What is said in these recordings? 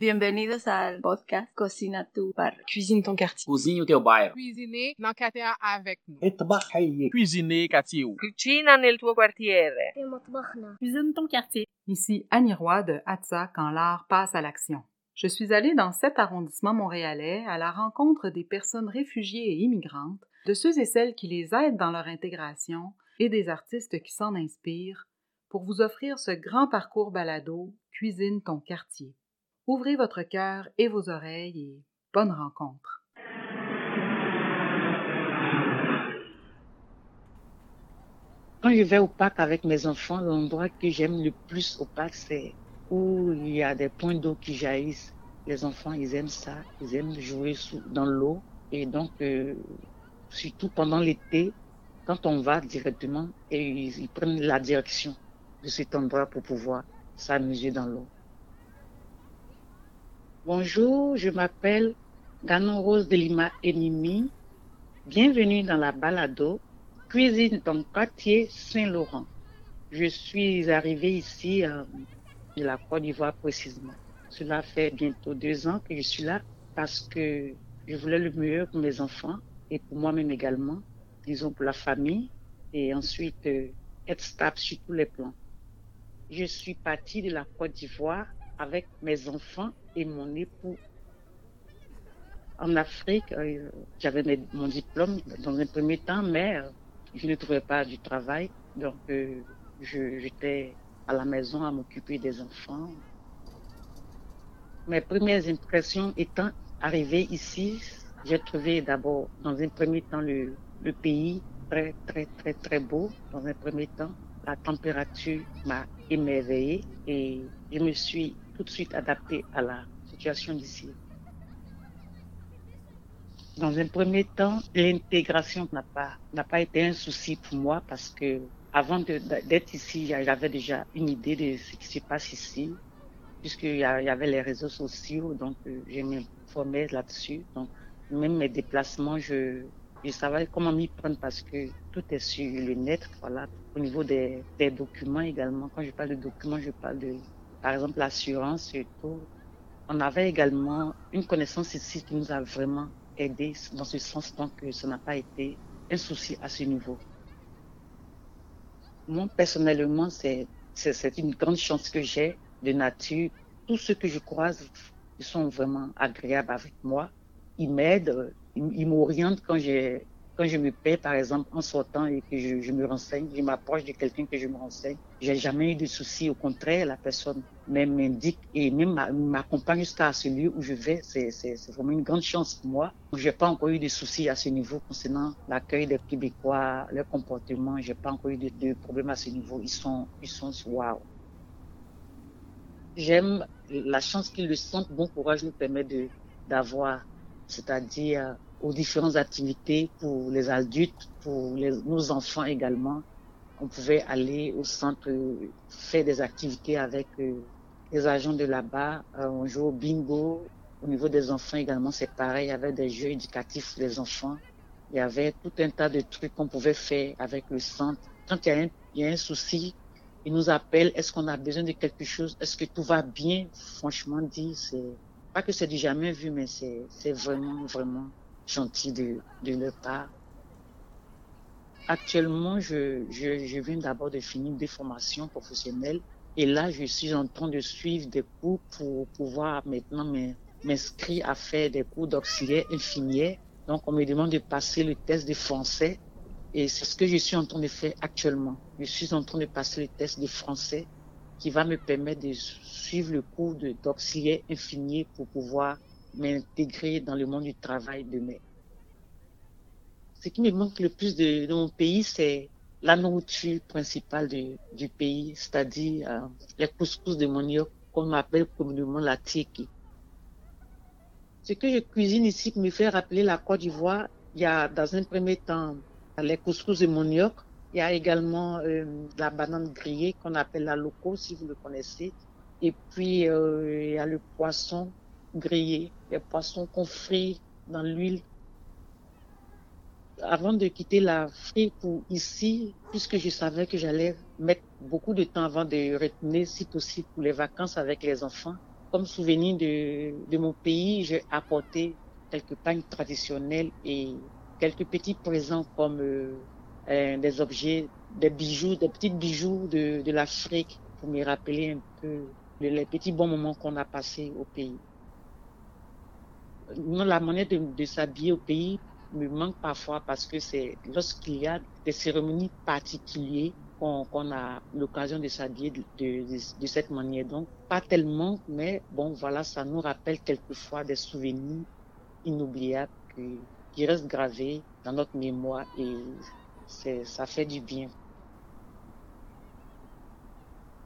Bienvenidos al podcast Cocina tu barrio. Cuisine ton quartier. Cuisine o teu bairro. Cuisiner dans quartier avec nous. Cuisiner quartier. Cucina nel tuo. Cuisine ton quartier. Ici Annie Roy de Atza quand l'art passe à l'action. Je suis allée dans cet arrondissement montréalais à la rencontre des personnes réfugiées et immigrantes, de ceux et celles qui les aident dans leur intégration et des artistes qui s'en inspirent pour vous offrir ce grand parcours balado Cuisine ton quartier. Ouvrez votre cœur et vos oreilles et bonne rencontre. Quand je vais au parc avec mes enfants, l'endroit que j'aime le plus au parc, c'est où il y a des points d'eau qui jaillissent. Les enfants, ils aiment ça. Ils aiment jouer dans l'eau. Et donc, euh, surtout pendant l'été, quand on va directement, et ils prennent la direction de cet endroit pour pouvoir s'amuser dans l'eau. Bonjour, je m'appelle Ganon Rose de Lima Enimi. Bienvenue dans la balado cuisine dans le quartier Saint-Laurent. Je suis arrivée ici euh, de la Côte d'Ivoire précisément. Cela fait bientôt deux ans que je suis là parce que je voulais le meilleur pour mes enfants et pour moi-même également, disons pour la famille et ensuite euh, être stable sur tous les plans. Je suis partie de la Côte d'Ivoire avec mes enfants et mon époux en Afrique, euh, j'avais mon diplôme dans un premier temps, mais euh, je ne trouvais pas du travail. Donc, euh, j'étais à la maison à m'occuper des enfants. Mes premières impressions étant arrivée ici, j'ai trouvé d'abord, dans un premier temps, le, le pays très, très, très, très beau. Dans un premier temps, la température m'a émerveillée et je me suis tout de suite adaptée à la situation d'ici. Dans un premier temps, l'intégration n'a pas, n'a pas été un souci pour moi parce que avant d'être ici, j'avais déjà une idée de ce qui se passe ici, puisqu'il y avait les réseaux sociaux, donc euh, je m'informais là-dessus. Donc, même mes déplacements, je, je savais comment m'y prendre parce que tout est sur le net, voilà. Au niveau des, des documents également, quand je parle de documents, je parle de, par exemple, l'assurance et tout. On avait également une connaissance ici qui nous a vraiment aidé dans ce sens, donc euh, ça n'a pas été un souci à ce niveau. Moi, personnellement, c'est, une grande chance que j'ai de nature. Tous ceux que je croise, sont vraiment agréables avec moi. Ils m'aident, ils, m'orientent quand je me paie, par exemple, en sortant et que je, je me renseigne, je m'approche de quelqu'un que je me renseigne. J'ai jamais eu de soucis. Au contraire, la personne m'indique et même m'a- m'accompagne jusqu'à ce lieu où je vais. C'est, vraiment une grande chance pour moi. J'ai pas encore eu de soucis à ce niveau concernant l'accueil des Québécois, leur comportement. J'ai pas encore eu de, de problèmes à ce niveau. Ils sont, ils sont waouh. J'aime la chance qu'ils le sentent. Bon courage nous permet de, d'avoir, c'est-à-dire aux différentes activités pour les adultes, pour les, nos enfants également. On pouvait aller au centre faire des activités avec euh, les agents de là-bas. Euh, on joue au bingo. Au niveau des enfants également, c'est pareil. Il y avait des jeux éducatifs pour les enfants. Il y avait tout un tas de trucs qu'on pouvait faire avec le centre. Quand il y a un, il y a un souci, ils nous appellent. Est-ce qu'on a besoin de quelque chose? Est-ce que tout va bien? Franchement dit, c'est pas que c'est du jamais vu, mais c'est, c'est vraiment, vraiment gentil de, de leur part. Actuellement, je, viens d'abord de finir des formations professionnelles et là, je suis en train de suivre des cours pour pouvoir maintenant m'in- m'inscrire à faire des cours d'auxiliaire infirmière. Donc, on me demande de passer le test de français et c'est ce que je suis en train de faire actuellement. Je suis en train de passer le test de français qui va me permettre de suivre le cours d'auxiliaire infirmier pour pouvoir m'intégrer dans le monde du travail demain. Ce qui me manque le plus de, mon pays, c'est la nourriture principale du pays, c'est-à-dire euh, les couscous de manioc, qu'on appelle communément la tieki. Ce que je cuisine ici me fait rappeler la Côte d'Ivoire. Il y a dans un premier temps les couscous de manioc. Il y a également euh, la banane grillée qu'on appelle la loco, si vous le connaissez. Et puis, euh, il y a le poisson grillé, les poissons qu'on frit dans l'huile avant de quitter l'Afrique pour ici, puisque je savais que j'allais mettre beaucoup de temps avant de retourner, si possible, pour les vacances avec les enfants, comme souvenir de, mon pays, j'ai apporté quelques pagnes traditionnelles et quelques petits présents comme euh, euh, des objets, des bijoux, des petits bijoux de, l'Afrique pour me rappeler un peu les petits bons moments qu'on a passés au pays. la manière de, de s'habiller au pays me manque parfois parce que c'est lorsqu'il y a des cérémonies particulières qu'on a l'occasion de s'habiller de, cette manière. Donc, pas tellement, mais bon, voilà, ça nous rappelle quelquefois des souvenirs inoubliables qui, qui restent gravés dans notre mémoire et ça fait du bien.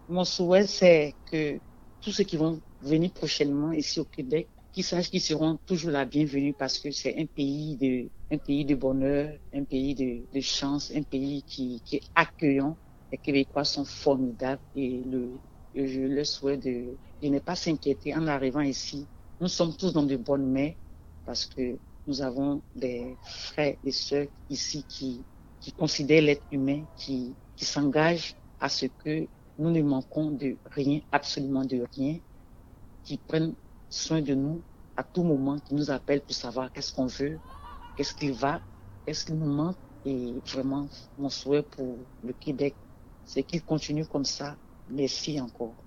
Mon souhait, c'est que tous ceux qui vont venir prochainement ici au Québec, qu'ils sachent qu'ils seront toujours la bienvenue parce que c'est un pays de, un pays de bonheur, un pays de, de chance, un pays qui, qui est accueillant. Les Québécois sont formidables et le, je le souhaite de, de ne pas s'inquiéter en arrivant ici. Nous sommes tous dans de bonnes mains parce que nous avons des frères et sœurs ici qui, qui considèrent l'être humain, qui, qui s'engagent à ce que nous ne manquons de rien, absolument de rien, qui prennent soin de nous à tout moment, qui nous appellent pour savoir qu'est-ce qu'on veut, qu'est-ce qu'il va, qu'est-ce qu'il nous manque. Et vraiment, mon souhait pour le Québec, c'est qu'il continue comme ça. Merci encore.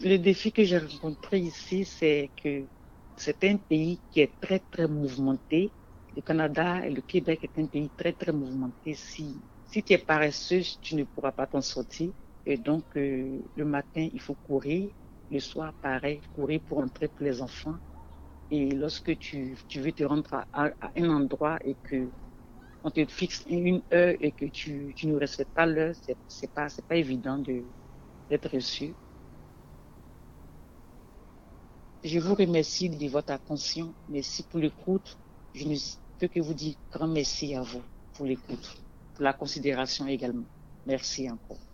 Le défi que j'ai rencontré ici, c'est que c'est un pays qui est très, très mouvementé. Le Canada et le Québec est un pays très, très mouvementé. Si si tu es paresseuse, tu ne pourras pas t'en sortir. Et donc, euh, le matin, il faut courir. Le soir, pareil, courir pour entrer pour les enfants. Et lorsque tu, veux te rendre à, un endroit et que on te fixe une heure et que tu, ne respectes pas l'heure, c'est, c'est pas, pas évident de, d'être reçu. Je vous remercie de votre attention. Merci pour l'écoute. Je ne peux que vous dire grand merci à vous pour l'écoute la considération également. Merci encore.